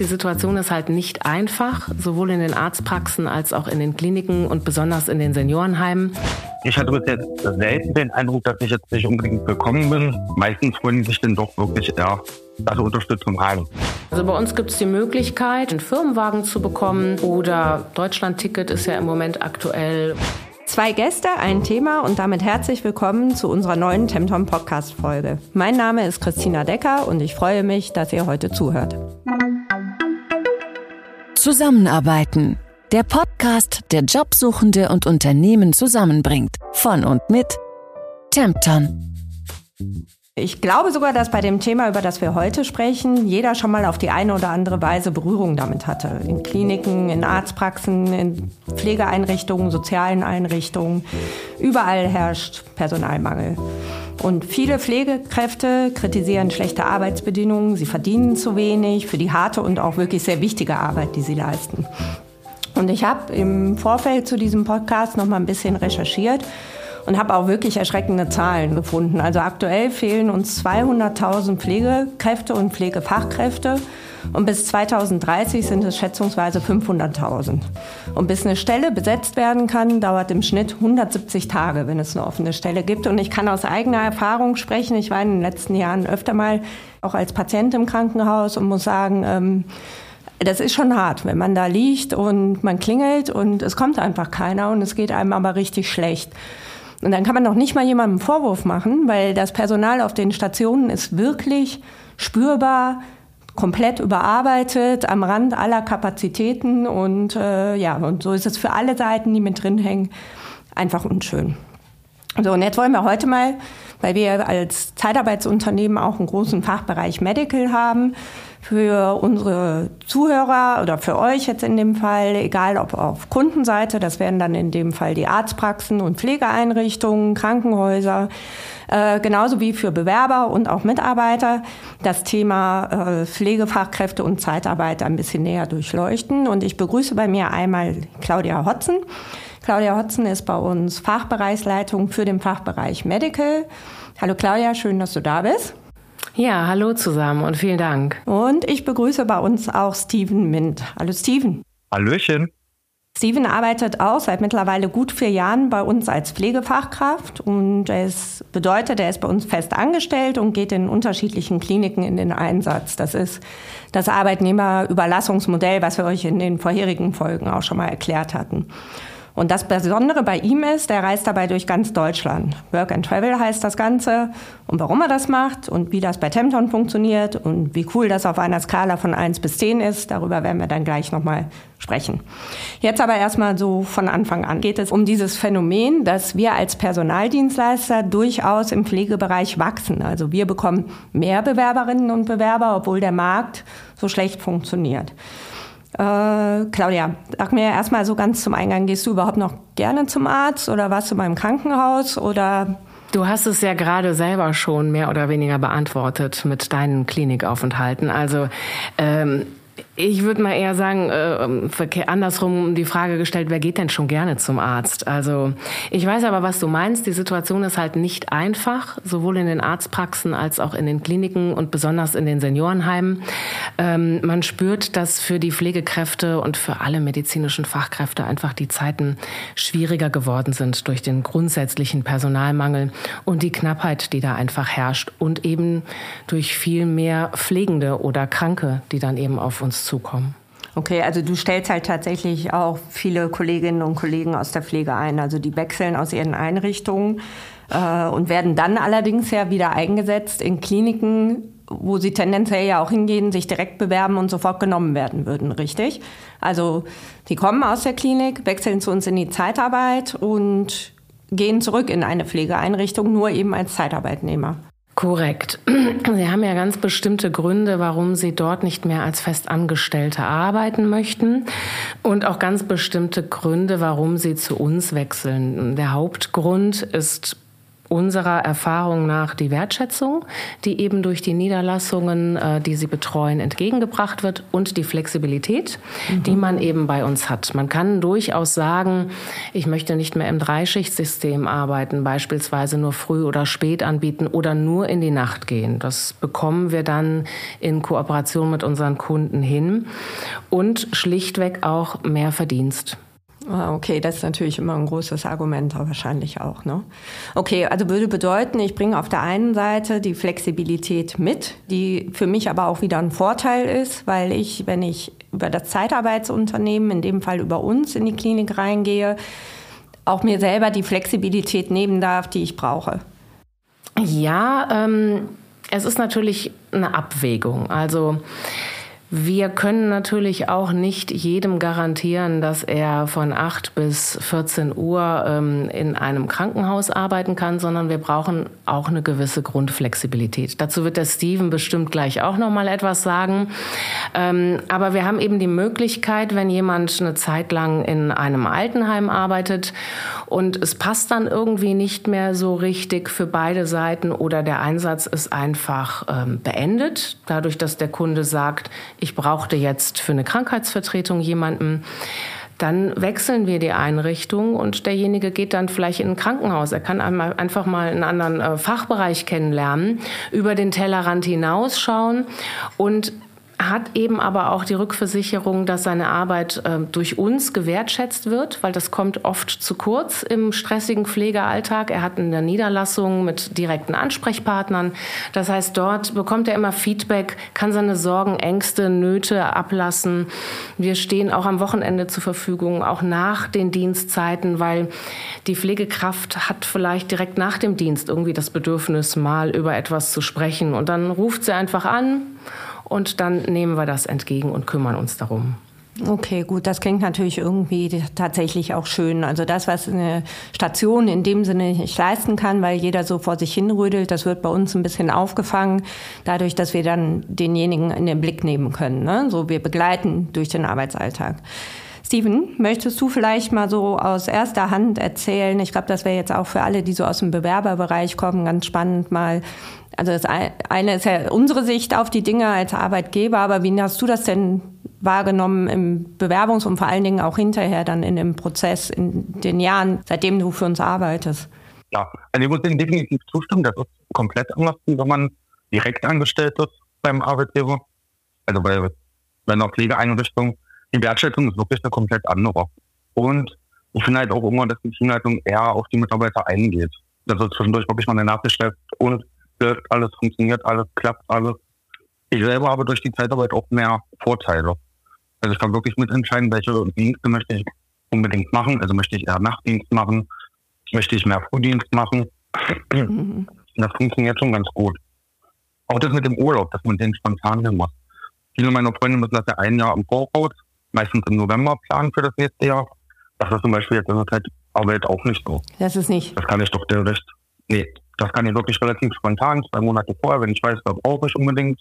Die Situation ist halt nicht einfach, sowohl in den Arztpraxen als auch in den Kliniken und besonders in den Seniorenheimen. Ich hatte bis jetzt selten den Eindruck, dass ich jetzt nicht unbedingt willkommen bin. Meistens wollen sich dann doch wirklich eher also Unterstützung rein. Also bei uns gibt es die Möglichkeit, einen Firmenwagen zu bekommen oder Deutschland-Ticket ist ja im Moment aktuell. Zwei Gäste, ein Thema und damit herzlich willkommen zu unserer neuen Temtom Podcast Folge. Mein Name ist Christina Decker und ich freue mich, dass ihr heute zuhört. Zusammenarbeiten. Der Podcast, der Jobsuchende und Unternehmen zusammenbringt. Von und mit Tempton. Ich glaube sogar, dass bei dem Thema, über das wir heute sprechen, jeder schon mal auf die eine oder andere Weise Berührung damit hatte. In Kliniken, in Arztpraxen, in Pflegeeinrichtungen, sozialen Einrichtungen. Überall herrscht Personalmangel. Und viele Pflegekräfte kritisieren schlechte Arbeitsbedingungen, sie verdienen zu wenig für die harte und auch wirklich sehr wichtige Arbeit, die sie leisten. Und ich habe im Vorfeld zu diesem Podcast noch mal ein bisschen recherchiert und habe auch wirklich erschreckende Zahlen gefunden. Also aktuell fehlen uns 200.000 Pflegekräfte und Pflegefachkräfte und bis 2030 sind es schätzungsweise 500.000. Und bis eine Stelle besetzt werden kann, dauert im Schnitt 170 Tage, wenn es eine offene Stelle gibt. Und ich kann aus eigener Erfahrung sprechen. Ich war in den letzten Jahren öfter mal auch als Patient im Krankenhaus und muss sagen, ähm, das ist schon hart, wenn man da liegt und man klingelt und es kommt einfach keiner und es geht einem aber richtig schlecht. Und dann kann man noch nicht mal jemandem einen Vorwurf machen, weil das Personal auf den Stationen ist wirklich spürbar komplett überarbeitet, am Rand aller Kapazitäten und äh, ja, und so ist es für alle Seiten, die mit drin hängen, einfach unschön. So, und jetzt wollen wir heute mal, weil wir als Zeitarbeitsunternehmen auch einen großen Fachbereich Medical haben, für unsere Zuhörer oder für euch jetzt in dem Fall, egal ob auf Kundenseite, das wären dann in dem Fall die Arztpraxen und Pflegeeinrichtungen, Krankenhäuser, äh, genauso wie für Bewerber und auch Mitarbeiter, das Thema äh, Pflegefachkräfte und Zeitarbeit ein bisschen näher durchleuchten. Und ich begrüße bei mir einmal Claudia Hotzen. Claudia Hotzen ist bei uns Fachbereichsleitung für den Fachbereich Medical. Hallo Claudia, schön, dass du da bist. Ja, hallo zusammen und vielen Dank. Und ich begrüße bei uns auch Steven Mint. Hallo Steven. Hallöchen. Steven arbeitet auch seit mittlerweile gut vier Jahren bei uns als Pflegefachkraft und es bedeutet, er ist bei uns fest angestellt und geht in unterschiedlichen Kliniken in den Einsatz. Das ist das Arbeitnehmerüberlassungsmodell, was wir euch in den vorherigen Folgen auch schon mal erklärt hatten. Und das Besondere bei ihm ist, er reist dabei durch ganz Deutschland. Work and Travel heißt das Ganze. Und warum er das macht und wie das bei Tempton funktioniert und wie cool das auf einer Skala von 1 bis 10 ist, darüber werden wir dann gleich nochmal sprechen. Jetzt aber erstmal so von Anfang an geht es um dieses Phänomen, dass wir als Personaldienstleister durchaus im Pflegebereich wachsen. Also wir bekommen mehr Bewerberinnen und Bewerber, obwohl der Markt so schlecht funktioniert. Äh, Claudia, sag mir erstmal so ganz zum Eingang, gehst du überhaupt noch gerne zum Arzt oder warst du mal im Krankenhaus oder Du hast es ja gerade selber schon mehr oder weniger beantwortet mit deinen Klinikaufenthalten. Also ähm, ich würde mal eher sagen, äh, andersrum die Frage gestellt, wer geht denn schon gerne zum Arzt? Also ich weiß aber, was du meinst. Die Situation ist halt nicht einfach, sowohl in den Arztpraxen als auch in den Kliniken und besonders in den Seniorenheimen. Ähm, man spürt, dass für die Pflegekräfte und für alle medizinischen Fachkräfte einfach die Zeiten schwieriger geworden sind durch den grundsätzlichen Personalmangel und die Knappheit, die da einfach herrscht und eben durch viel mehr Pflegende oder Kranke, die dann eben auf uns zukommen. Okay, also du stellst halt tatsächlich auch viele Kolleginnen und Kollegen aus der Pflege ein. Also die wechseln aus ihren Einrichtungen äh, und werden dann allerdings ja wieder eingesetzt in Kliniken, wo sie tendenziell ja auch hingehen, sich direkt bewerben und sofort genommen werden würden, richtig? Also die kommen aus der Klinik, wechseln zu uns in die Zeitarbeit und gehen zurück in eine Pflegeeinrichtung, nur eben als Zeitarbeitnehmer. Korrekt. Sie haben ja ganz bestimmte Gründe, warum Sie dort nicht mehr als Festangestellte arbeiten möchten und auch ganz bestimmte Gründe, warum Sie zu uns wechseln. Der Hauptgrund ist unserer Erfahrung nach die Wertschätzung, die eben durch die Niederlassungen, äh, die sie betreuen, entgegengebracht wird und die Flexibilität, mhm. die man eben bei uns hat. Man kann durchaus sagen, ich möchte nicht mehr im Dreischichtsystem arbeiten, beispielsweise nur früh oder spät anbieten oder nur in die Nacht gehen. Das bekommen wir dann in Kooperation mit unseren Kunden hin und schlichtweg auch mehr Verdienst. Ah, okay, das ist natürlich immer ein großes Argument, wahrscheinlich auch. Ne? Okay, also würde bedeuten, ich bringe auf der einen Seite die Flexibilität mit, die für mich aber auch wieder ein Vorteil ist, weil ich, wenn ich über das Zeitarbeitsunternehmen, in dem Fall über uns in die Klinik reingehe, auch mir selber die Flexibilität nehmen darf, die ich brauche. Ja, ähm, es ist natürlich eine Abwägung. Also wir können natürlich auch nicht jedem garantieren, dass er von 8 bis 14 Uhr ähm, in einem Krankenhaus arbeiten kann, sondern wir brauchen auch eine gewisse Grundflexibilität. Dazu wird der Steven bestimmt gleich auch noch mal etwas sagen. Ähm, aber wir haben eben die Möglichkeit, wenn jemand eine Zeit lang in einem Altenheim arbeitet und es passt dann irgendwie nicht mehr so richtig für beide Seiten oder der Einsatz ist einfach ähm, beendet, dadurch, dass der Kunde sagt, ich brauchte jetzt für eine Krankheitsvertretung jemanden, dann wechseln wir die Einrichtung und derjenige geht dann vielleicht in ein Krankenhaus. Er kann einfach mal einen anderen äh, Fachbereich kennenlernen, über den Tellerrand hinausschauen und hat eben aber auch die Rückversicherung, dass seine Arbeit äh, durch uns gewertschätzt wird, weil das kommt oft zu kurz im stressigen Pflegealltag. Er hat in der Niederlassung mit direkten Ansprechpartnern. Das heißt, dort bekommt er immer Feedback, kann seine Sorgen, Ängste, Nöte ablassen. Wir stehen auch am Wochenende zur Verfügung, auch nach den Dienstzeiten, weil die Pflegekraft hat vielleicht direkt nach dem Dienst irgendwie das Bedürfnis, mal über etwas zu sprechen. Und dann ruft sie einfach an und dann nehmen wir das entgegen und kümmern uns darum. Okay, gut, das klingt natürlich irgendwie tatsächlich auch schön. Also das, was eine Station in dem Sinne nicht leisten kann, weil jeder so vor sich hinrödelt, das wird bei uns ein bisschen aufgefangen, dadurch, dass wir dann denjenigen in den Blick nehmen können. Ne? So, wir begleiten durch den Arbeitsalltag. Steven, möchtest du vielleicht mal so aus erster Hand erzählen? Ich glaube, das wäre jetzt auch für alle, die so aus dem Bewerberbereich kommen, ganz spannend mal. Also das eine ist ja unsere Sicht auf die Dinge als Arbeitgeber, aber wie hast du das denn wahrgenommen im Bewerbungs- und vor allen Dingen auch hinterher dann in dem Prozess, in den Jahren, seitdem du für uns arbeitest? Ja, also ich muss dem definitiv zustimmen. Das ist komplett anders, wenn man direkt angestellt ist beim Arbeitgeber. Also bei, bei einer Pflegeeinrichtung die Wertschätzung ist wirklich eine komplett andere. Und ich finde halt auch immer, dass die Teamleitung eher auf die Mitarbeiter eingeht. Dass es zwischendurch wirklich mal eine Nachricht schreibt und alles, funktioniert alles, klappt alles. Ich selber habe durch die Zeitarbeit auch mehr Vorteile. Also ich kann wirklich mitentscheiden, welche Dienste möchte ich unbedingt machen. Also möchte ich eher Nachtdienst machen, möchte ich mehr Frühdienst machen. Mhm. Das funktioniert schon ganz gut. Auch das mit dem Urlaub, dass man den spontan hin muss. Viele meiner Freunde müssen das ja ein Jahr im Voraus meistens im November planen für das nächste Jahr. Das ist zum Beispiel jetzt in der Zeitarbeit auch nicht so. Das ist nicht. Das kann ich doch direkt. Nee, das kann ich wirklich relativ spontan, zwei Monate vorher, wenn ich weiß, was brauche ich unbedingt,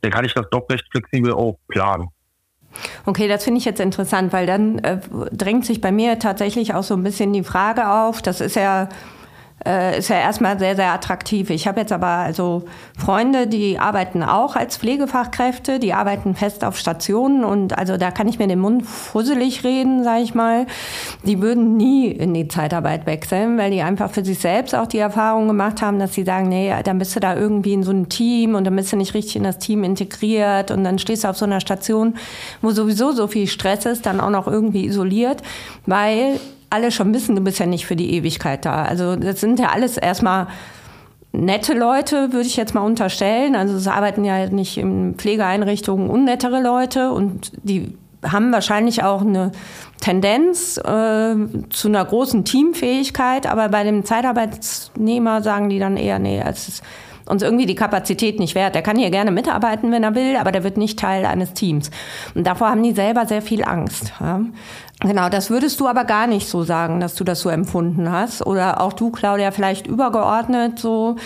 dann kann ich das doch recht flexibel auch planen. Okay, das finde ich jetzt interessant, weil dann äh, drängt sich bei mir tatsächlich auch so ein bisschen die Frage auf, das ist ja äh, ist ja erstmal sehr, sehr attraktiv. Ich habe jetzt aber also Freunde, die arbeiten auch als Pflegefachkräfte, die arbeiten fest auf Stationen und also da kann ich mir den Mund fusselig reden, sage ich mal. Die würden nie in die Zeitarbeit wechseln, weil die einfach für sich selbst auch die Erfahrung gemacht haben, dass sie sagen, nee, dann bist du da irgendwie in so einem Team und dann bist du nicht richtig in das Team integriert und dann stehst du auf so einer Station, wo sowieso so viel Stress ist, dann auch noch irgendwie isoliert, weil alle schon wissen, du bist ja nicht für die Ewigkeit da. Also das sind ja alles erstmal nette Leute, würde ich jetzt mal unterstellen. Also es arbeiten ja nicht in Pflegeeinrichtungen unnettere Leute und die haben wahrscheinlich auch eine Tendenz äh, zu einer großen Teamfähigkeit, aber bei dem Zeitarbeitsnehmer sagen die dann eher, nee, es ist uns irgendwie die Kapazität nicht wert. Der kann hier gerne mitarbeiten, wenn er will, aber der wird nicht Teil eines Teams. Und davor haben die selber sehr viel Angst. Ja. Genau, das würdest du aber gar nicht so sagen, dass du das so empfunden hast. Oder auch du, Claudia, vielleicht übergeordnet so,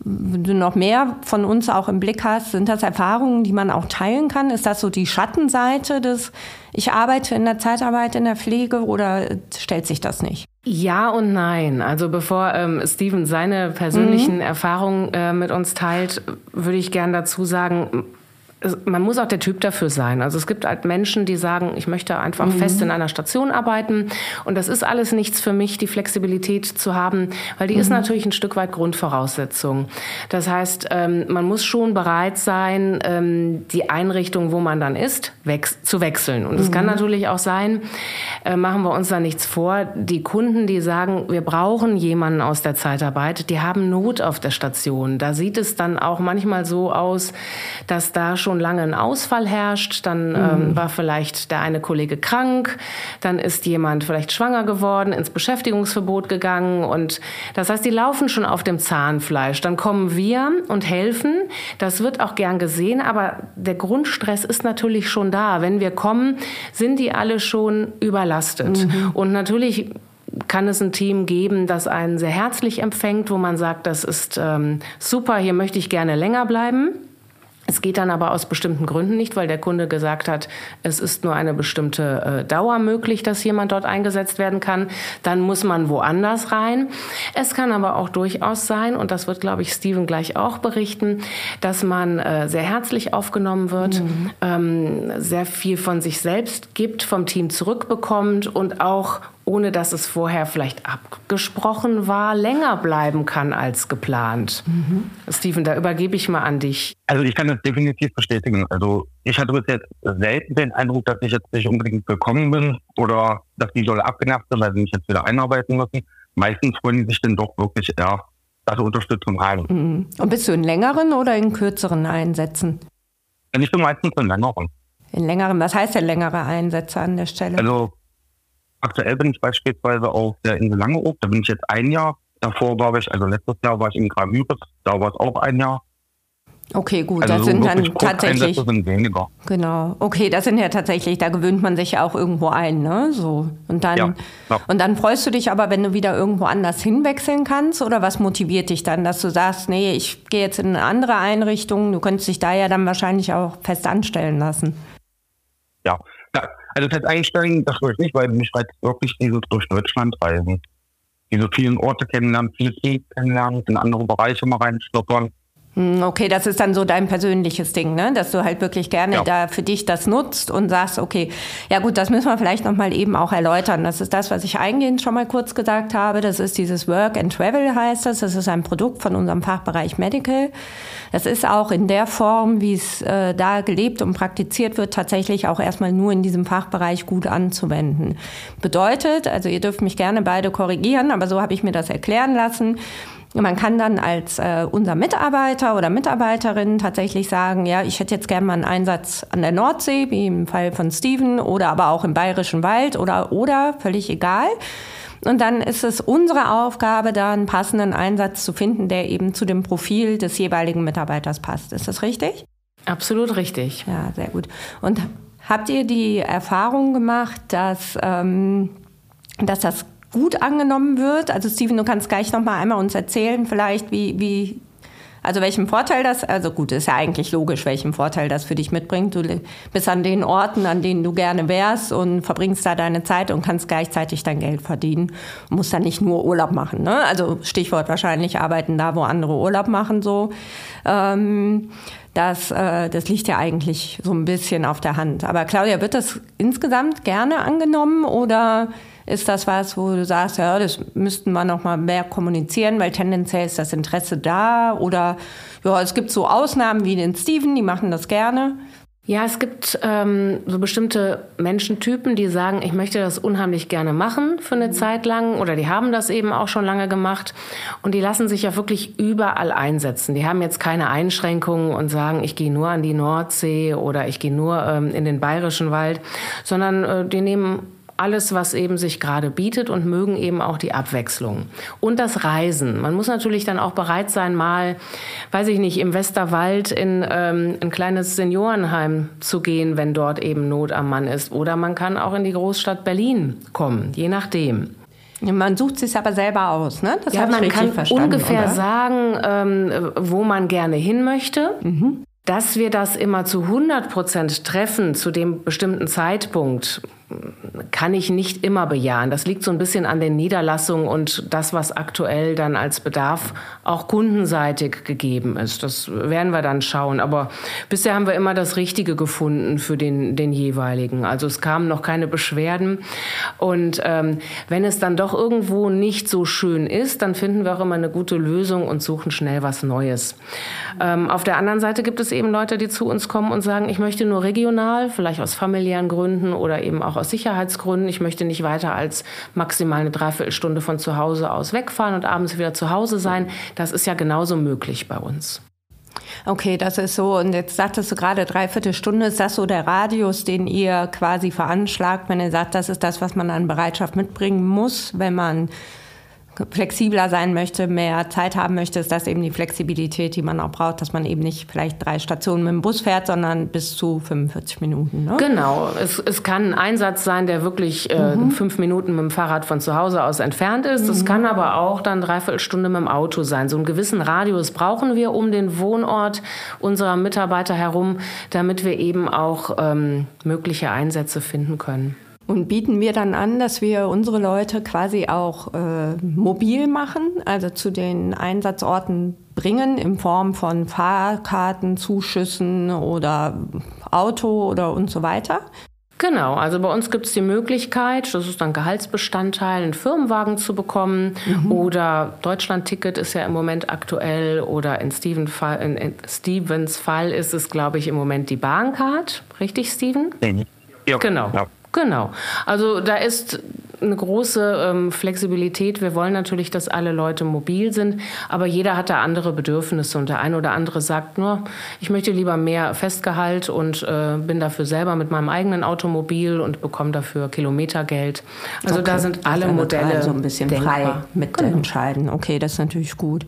wenn du noch mehr von uns auch im Blick hast, sind das Erfahrungen, die man auch teilen kann? Ist das so die Schattenseite des, ich arbeite in der Zeitarbeit in der Pflege oder stellt sich das nicht? Ja und nein. Also bevor ähm, Steven seine persönlichen mhm. Erfahrungen äh, mit uns teilt, würde ich gern dazu sagen, man muss auch der Typ dafür sein. Also es gibt halt Menschen, die sagen, ich möchte einfach mhm. fest in einer Station arbeiten und das ist alles nichts für mich, die Flexibilität zu haben, weil die mhm. ist natürlich ein Stück weit Grundvoraussetzung. Das heißt, ähm, man muss schon bereit sein, ähm, die Einrichtung, wo man dann ist, zu wechseln. Und es mhm. kann natürlich auch sein, äh, machen wir uns da nichts vor, die Kunden, die sagen, wir brauchen jemanden aus der Zeitarbeit, die haben Not auf der Station. Da sieht es dann auch manchmal so aus, dass da schon schon lange ein Ausfall herrscht, dann ähm, mhm. war vielleicht der eine Kollege krank, dann ist jemand vielleicht schwanger geworden, ins Beschäftigungsverbot gegangen und das heißt, die laufen schon auf dem Zahnfleisch. Dann kommen wir und helfen. Das wird auch gern gesehen, aber der Grundstress ist natürlich schon da. Wenn wir kommen, sind die alle schon überlastet. Mhm. Und natürlich kann es ein Team geben, das einen sehr herzlich empfängt, wo man sagt, das ist ähm, super, hier möchte ich gerne länger bleiben. Es geht dann aber aus bestimmten Gründen nicht, weil der Kunde gesagt hat, es ist nur eine bestimmte äh, Dauer möglich, dass jemand dort eingesetzt werden kann. Dann muss man woanders rein. Es kann aber auch durchaus sein, und das wird, glaube ich, Steven gleich auch berichten, dass man äh, sehr herzlich aufgenommen wird, mhm. ähm, sehr viel von sich selbst gibt, vom Team zurückbekommt und auch ohne dass es vorher vielleicht abgesprochen war, länger bleiben kann als geplant. Mhm. Steven, da übergebe ich mal an dich. Also ich kann das definitiv bestätigen. Also ich hatte bis jetzt selten den Eindruck, dass ich jetzt nicht unbedingt willkommen bin oder dass die Leute abgenervt sind, weil sie mich jetzt wieder einarbeiten müssen. Meistens freuen die sich dann doch wirklich eher, dass Unterstützung haben. Mhm. Und bist du in längeren oder in kürzeren Einsätzen? Ich bin meistens in längeren. In längeren, was heißt denn längere Einsätze an der Stelle? Also Aktuell bin ich beispielsweise auf der Insel Langeoog, da bin ich jetzt ein Jahr. Davor war ich, also letztes Jahr war ich in Gravüres, da war es auch ein Jahr. Okay, gut, also das sind dann tatsächlich. Sind weniger. Genau. Okay, das sind ja tatsächlich, da gewöhnt man sich ja auch irgendwo ein, ne? So. Und dann, ja, ja. und dann freust du dich aber, wenn du wieder irgendwo anders hinwechseln kannst? Oder was motiviert dich dann, dass du sagst, nee, ich gehe jetzt in eine andere Einrichtung, du könntest dich da ja dann wahrscheinlich auch fest anstellen lassen? Ja, ja also fest einsteigen, das würde ich nicht, weil mich reizt wirklich dieses durch Deutschland reisen. Diese vielen Orte kennenlernen, viele Teams kennenlernen, in andere Bereiche mal reinschnuppern. Hm, okay, das ist dann so dein persönliches Ding, ne? Dass du halt wirklich gerne ja. da für dich das nutzt und sagst, okay, ja gut, das müssen wir vielleicht nochmal eben auch erläutern. Das ist das, was ich eingehend schon mal kurz gesagt habe. Das ist dieses Work and Travel heißt das. Das ist ein Produkt von unserem Fachbereich Medical. Das ist auch in der Form, wie es äh, da gelebt und praktiziert wird, tatsächlich auch erstmal nur in diesem Fachbereich gut anzuwenden. Bedeutet, also ihr dürft mich gerne beide korrigieren, aber so habe ich mir das erklären lassen man kann dann als äh, unser Mitarbeiter oder Mitarbeiterin tatsächlich sagen, ja, ich hätte jetzt gerne mal einen Einsatz an der Nordsee, wie im Fall von Steven, oder aber auch im Bayerischen Wald oder oder, völlig egal. Und dann ist es unsere Aufgabe, da einen passenden Einsatz zu finden, der eben zu dem Profil des jeweiligen Mitarbeiters passt. Ist das richtig? Absolut richtig. Ja, sehr gut. Und habt ihr die Erfahrung gemacht, dass, ähm, dass das gut angenommen wird. Also Steven, du kannst gleich noch mal einmal uns erzählen, vielleicht wie, wie also welchen Vorteil das, also gut, ist ja eigentlich logisch, welchen Vorteil das für dich mitbringt. Du bist an den Orten, an denen du gerne wärst und verbringst da deine Zeit und kannst gleichzeitig dein Geld verdienen. Und musst dann nicht nur Urlaub machen. Ne? Also Stichwort wahrscheinlich arbeiten da, wo andere Urlaub machen so. Ähm, das, äh, das liegt ja eigentlich so ein bisschen auf der Hand. Aber Claudia, wird das insgesamt gerne angenommen oder ist das was, wo du sagst, ja, das müssten wir noch mal mehr kommunizieren, weil tendenziell ist das Interesse da? Oder ja, es gibt so Ausnahmen wie den Steven, die machen das gerne. Ja, es gibt ähm, so bestimmte Menschentypen, die sagen, ich möchte das unheimlich gerne machen für eine Zeit lang oder die haben das eben auch schon lange gemacht und die lassen sich ja wirklich überall einsetzen. Die haben jetzt keine Einschränkungen und sagen, ich gehe nur an die Nordsee oder ich gehe nur ähm, in den bayerischen Wald, sondern äh, die nehmen alles, was eben sich gerade bietet und mögen eben auch die Abwechslung. Und das Reisen. Man muss natürlich dann auch bereit sein, mal, weiß ich nicht, im Westerwald in ähm, ein kleines Seniorenheim zu gehen, wenn dort eben Not am Mann ist. Oder man kann auch in die Großstadt Berlin kommen, je nachdem. Man sucht sich aber selber aus, ne? Das ja, man kann ungefähr oder? sagen, ähm, wo man gerne hin möchte. Mhm. Dass wir das immer zu 100 Prozent treffen zu dem bestimmten Zeitpunkt, kann ich nicht immer bejahen. Das liegt so ein bisschen an den Niederlassungen und das, was aktuell dann als Bedarf auch kundenseitig gegeben ist. Das werden wir dann schauen. Aber bisher haben wir immer das Richtige gefunden für den, den jeweiligen. Also es kamen noch keine Beschwerden. Und ähm, wenn es dann doch irgendwo nicht so schön ist, dann finden wir auch immer eine gute Lösung und suchen schnell was Neues. Ähm, auf der anderen Seite gibt es eben Leute, die zu uns kommen und sagen, ich möchte nur regional, vielleicht aus familiären Gründen oder eben auch aus Sicherheitsgründen. Ich möchte nicht weiter als maximal eine Dreiviertelstunde von zu Hause aus wegfahren und abends wieder zu Hause sein. Das ist ja genauso möglich bei uns. Okay, das ist so. Und jetzt sagtest du gerade dreiviertel Stunde. Ist das so der Radius, den ihr quasi veranschlagt, wenn ihr sagt, das ist das, was man an Bereitschaft mitbringen muss, wenn man flexibler sein möchte, mehr Zeit haben möchte, ist das eben die Flexibilität, die man auch braucht, dass man eben nicht vielleicht drei Stationen mit dem Bus fährt, sondern bis zu 45 Minuten. Ne? Genau. Es, es kann ein Einsatz sein, der wirklich äh, mhm. fünf Minuten mit dem Fahrrad von zu Hause aus entfernt ist. Es mhm. kann aber auch dann dreiviertel Stunde mit dem Auto sein. So einen gewissen Radius brauchen wir um den Wohnort unserer Mitarbeiter herum, damit wir eben auch ähm, mögliche Einsätze finden können. Und bieten wir dann an, dass wir unsere Leute quasi auch äh, mobil machen, also zu den Einsatzorten bringen in Form von Fahrkarten, Zuschüssen oder Auto oder und so weiter. Genau, also bei uns gibt es die Möglichkeit, das ist dann Gehaltsbestandteil, einen Firmenwagen zu bekommen mhm. oder Deutschland-Ticket ist ja im Moment aktuell oder in, Steven Fall, in, in Stevens Fall ist es, glaube ich, im Moment die Bahncard. Richtig, Steven? Nee, ja. Genau. Ja. Genau. Also da ist eine große ähm, Flexibilität. Wir wollen natürlich, dass alle Leute mobil sind, aber jeder hat da andere Bedürfnisse und der eine oder andere sagt nur, ich möchte lieber mehr Festgehalt und äh, bin dafür selber mit meinem eigenen Automobil und bekomme dafür Kilometergeld. Also okay. da sind alle also Modelle so ein bisschen denkbar. frei mit genau. entscheiden. Okay, das ist natürlich gut.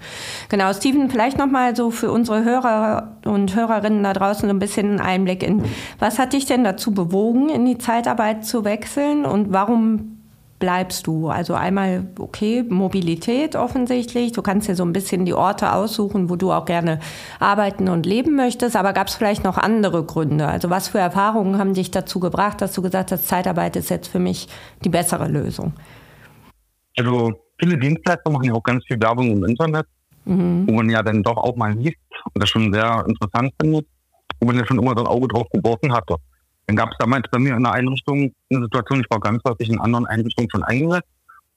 Genau, Steven, vielleicht noch mal so für unsere Hörer und Hörerinnen da draußen so ein bisschen einen Einblick in, was hat dich denn dazu bewogen, in die Zeitarbeit zu wechseln und warum bleibst du? Also einmal, okay, Mobilität offensichtlich. Du kannst dir so ein bisschen die Orte aussuchen, wo du auch gerne arbeiten und leben möchtest. Aber gab es vielleicht noch andere Gründe? Also was für Erfahrungen haben dich dazu gebracht, dass du gesagt hast, Zeitarbeit ist jetzt für mich die bessere Lösung? Also viele Dienstleister machen ja auch ganz viel Werbung im Internet, mhm. wo man ja dann doch auch mal liest und das schon sehr interessant findet, wo man ja schon immer so ein Auge drauf geworfen hatte. Dann gab es damals bei mir in der Einrichtung eine Situation, ich war ganz häufig in anderen Einrichtungen schon eingesetzt,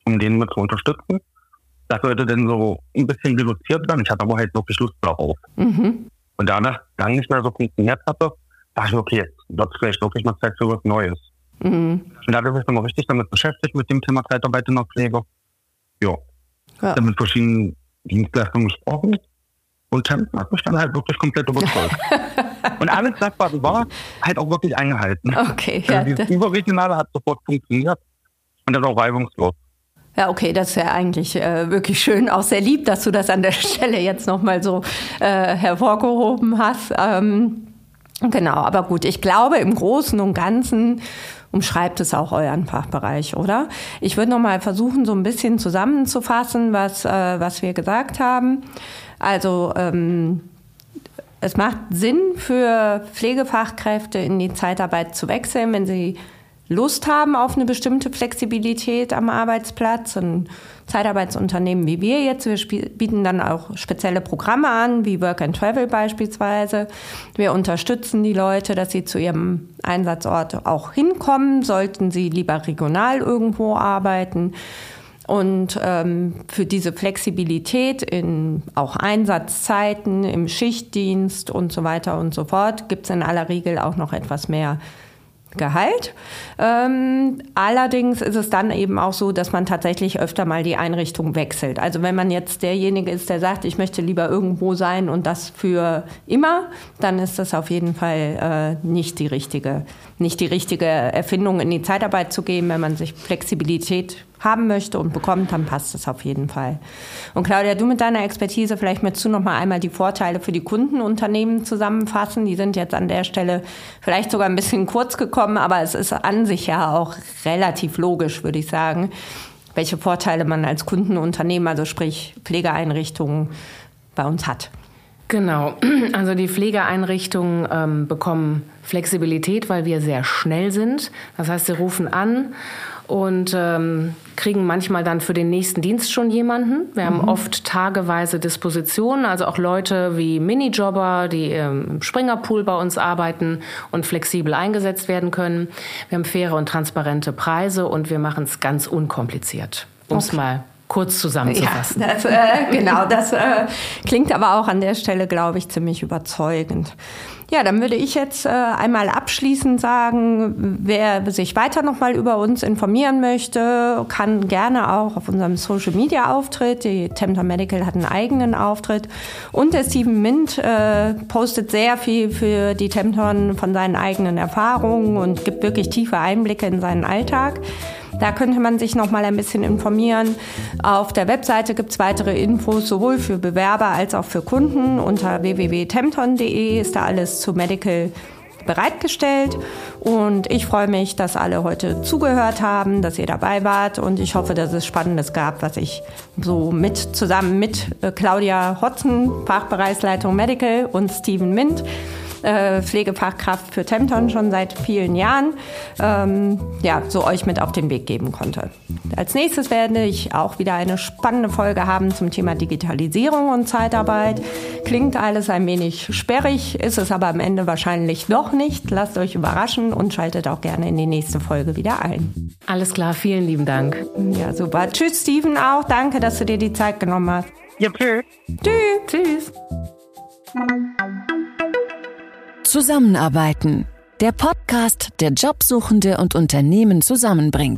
um den mit zu unterstützen. Das sollte dann so ein bisschen reduziert werden. Ich hatte aber halt wirklich Lust darauf. Mhm. Und da das dann nicht mehr so funktioniert hatte, dachte ich, okay, jetzt wird vielleicht wirklich mal Zeit für was Neues. Mhm. Und da habe ich mich dann mal richtig damit beschäftigt, mit dem Thema Zeitarbeit in der Pflege. Jo. Ja. Dann mit verschiedenen Dienstleistungen gesprochen. Und Tempen hat mich dann halt wirklich komplett überzeugt. Und alles das, was war, halt auch wirklich eingehalten. Okay, also ja. Dieses Überregionale hat sofort funktioniert und das auch reibungslos. Ja, okay, das ist ja eigentlich äh, wirklich schön, auch sehr lieb, dass du das an der Stelle jetzt nochmal so äh, hervorgehoben hast. Ähm, genau, aber gut, ich glaube, im Großen und Ganzen umschreibt es auch euren Fachbereich, oder? Ich würde nochmal versuchen, so ein bisschen zusammenzufassen, was, äh, was wir gesagt haben. Also ähm, es macht Sinn für Pflegefachkräfte in die Zeitarbeit zu wechseln, wenn sie Lust haben auf eine bestimmte Flexibilität am Arbeitsplatz. Ein Zeitarbeitsunternehmen wie wir jetzt, wir bieten dann auch spezielle Programme an, wie Work and Travel beispielsweise. Wir unterstützen die Leute, dass sie zu ihrem Einsatzort auch hinkommen, sollten sie lieber regional irgendwo arbeiten. Und ähm, für diese Flexibilität in auch Einsatzzeiten, im Schichtdienst und so weiter und so fort gibt es in aller Regel auch noch etwas mehr Gehalt. Ähm, allerdings ist es dann eben auch so, dass man tatsächlich öfter mal die Einrichtung wechselt. Also wenn man jetzt derjenige ist, der sagt, ich möchte lieber irgendwo sein und das für immer, dann ist das auf jeden Fall äh, nicht die richtige, nicht die richtige Erfindung, in die Zeitarbeit zu gehen, wenn man sich Flexibilität haben möchte und bekommt, dann passt es auf jeden Fall. Und Claudia, du mit deiner Expertise vielleicht möchtest du noch mal einmal die Vorteile für die Kundenunternehmen zusammenfassen. Die sind jetzt an der Stelle vielleicht sogar ein bisschen kurz gekommen, aber es ist an sich ja auch relativ logisch, würde ich sagen, welche Vorteile man als Kundenunternehmen, also sprich Pflegeeinrichtungen, bei uns hat. Genau, also die Pflegeeinrichtungen ähm, bekommen Flexibilität, weil wir sehr schnell sind. Das heißt, sie rufen an und ähm, kriegen manchmal dann für den nächsten Dienst schon jemanden. Wir haben mhm. oft tageweise Dispositionen, also auch Leute wie Minijobber, die ähm, im Springerpool bei uns arbeiten und flexibel eingesetzt werden können. Wir haben faire und transparente Preise und wir machen es ganz unkompliziert, um es okay. mal kurz zusammenzufassen. Ja, das, äh, genau, das äh, klingt aber auch an der Stelle, glaube ich, ziemlich überzeugend. Ja, dann würde ich jetzt äh, einmal abschließend sagen, wer sich weiter noch mal über uns informieren möchte, kann gerne auch auf unserem Social Media Auftritt. Die Tempter Medical hat einen eigenen Auftritt und der Steven Mint äh, postet sehr viel für die Tempton von seinen eigenen Erfahrungen und gibt wirklich tiefe Einblicke in seinen Alltag. Da könnte man sich noch mal ein bisschen informieren. Auf der Webseite gibt es weitere Infos sowohl für Bewerber als auch für Kunden. Unter www.temton.de ist da alles zu Medical bereitgestellt. Und ich freue mich, dass alle heute zugehört haben, dass ihr dabei wart. Und ich hoffe, dass es Spannendes gab, was ich so mit zusammen mit äh, Claudia Hotzen, Fachbereichsleitung Medical und Steven Mint äh, Pflegefachkraft für Tempton schon seit vielen Jahren, ähm, ja, so euch mit auf den Weg geben konnte. Als nächstes werde ich auch wieder eine spannende Folge haben zum Thema Digitalisierung und Zeitarbeit. Klingt alles ein wenig sperrig, ist es aber am Ende wahrscheinlich doch nicht. Lasst euch überraschen und schaltet auch gerne in die nächste Folge wieder ein. Alles klar, vielen lieben Dank. Ja, super. Tschüss, Steven, auch. Danke, dass du dir die Zeit genommen hast. Ja, tschüss. Tschüss. Tschüss. Zusammenarbeiten. Der Podcast, der Jobsuchende und Unternehmen zusammenbringt.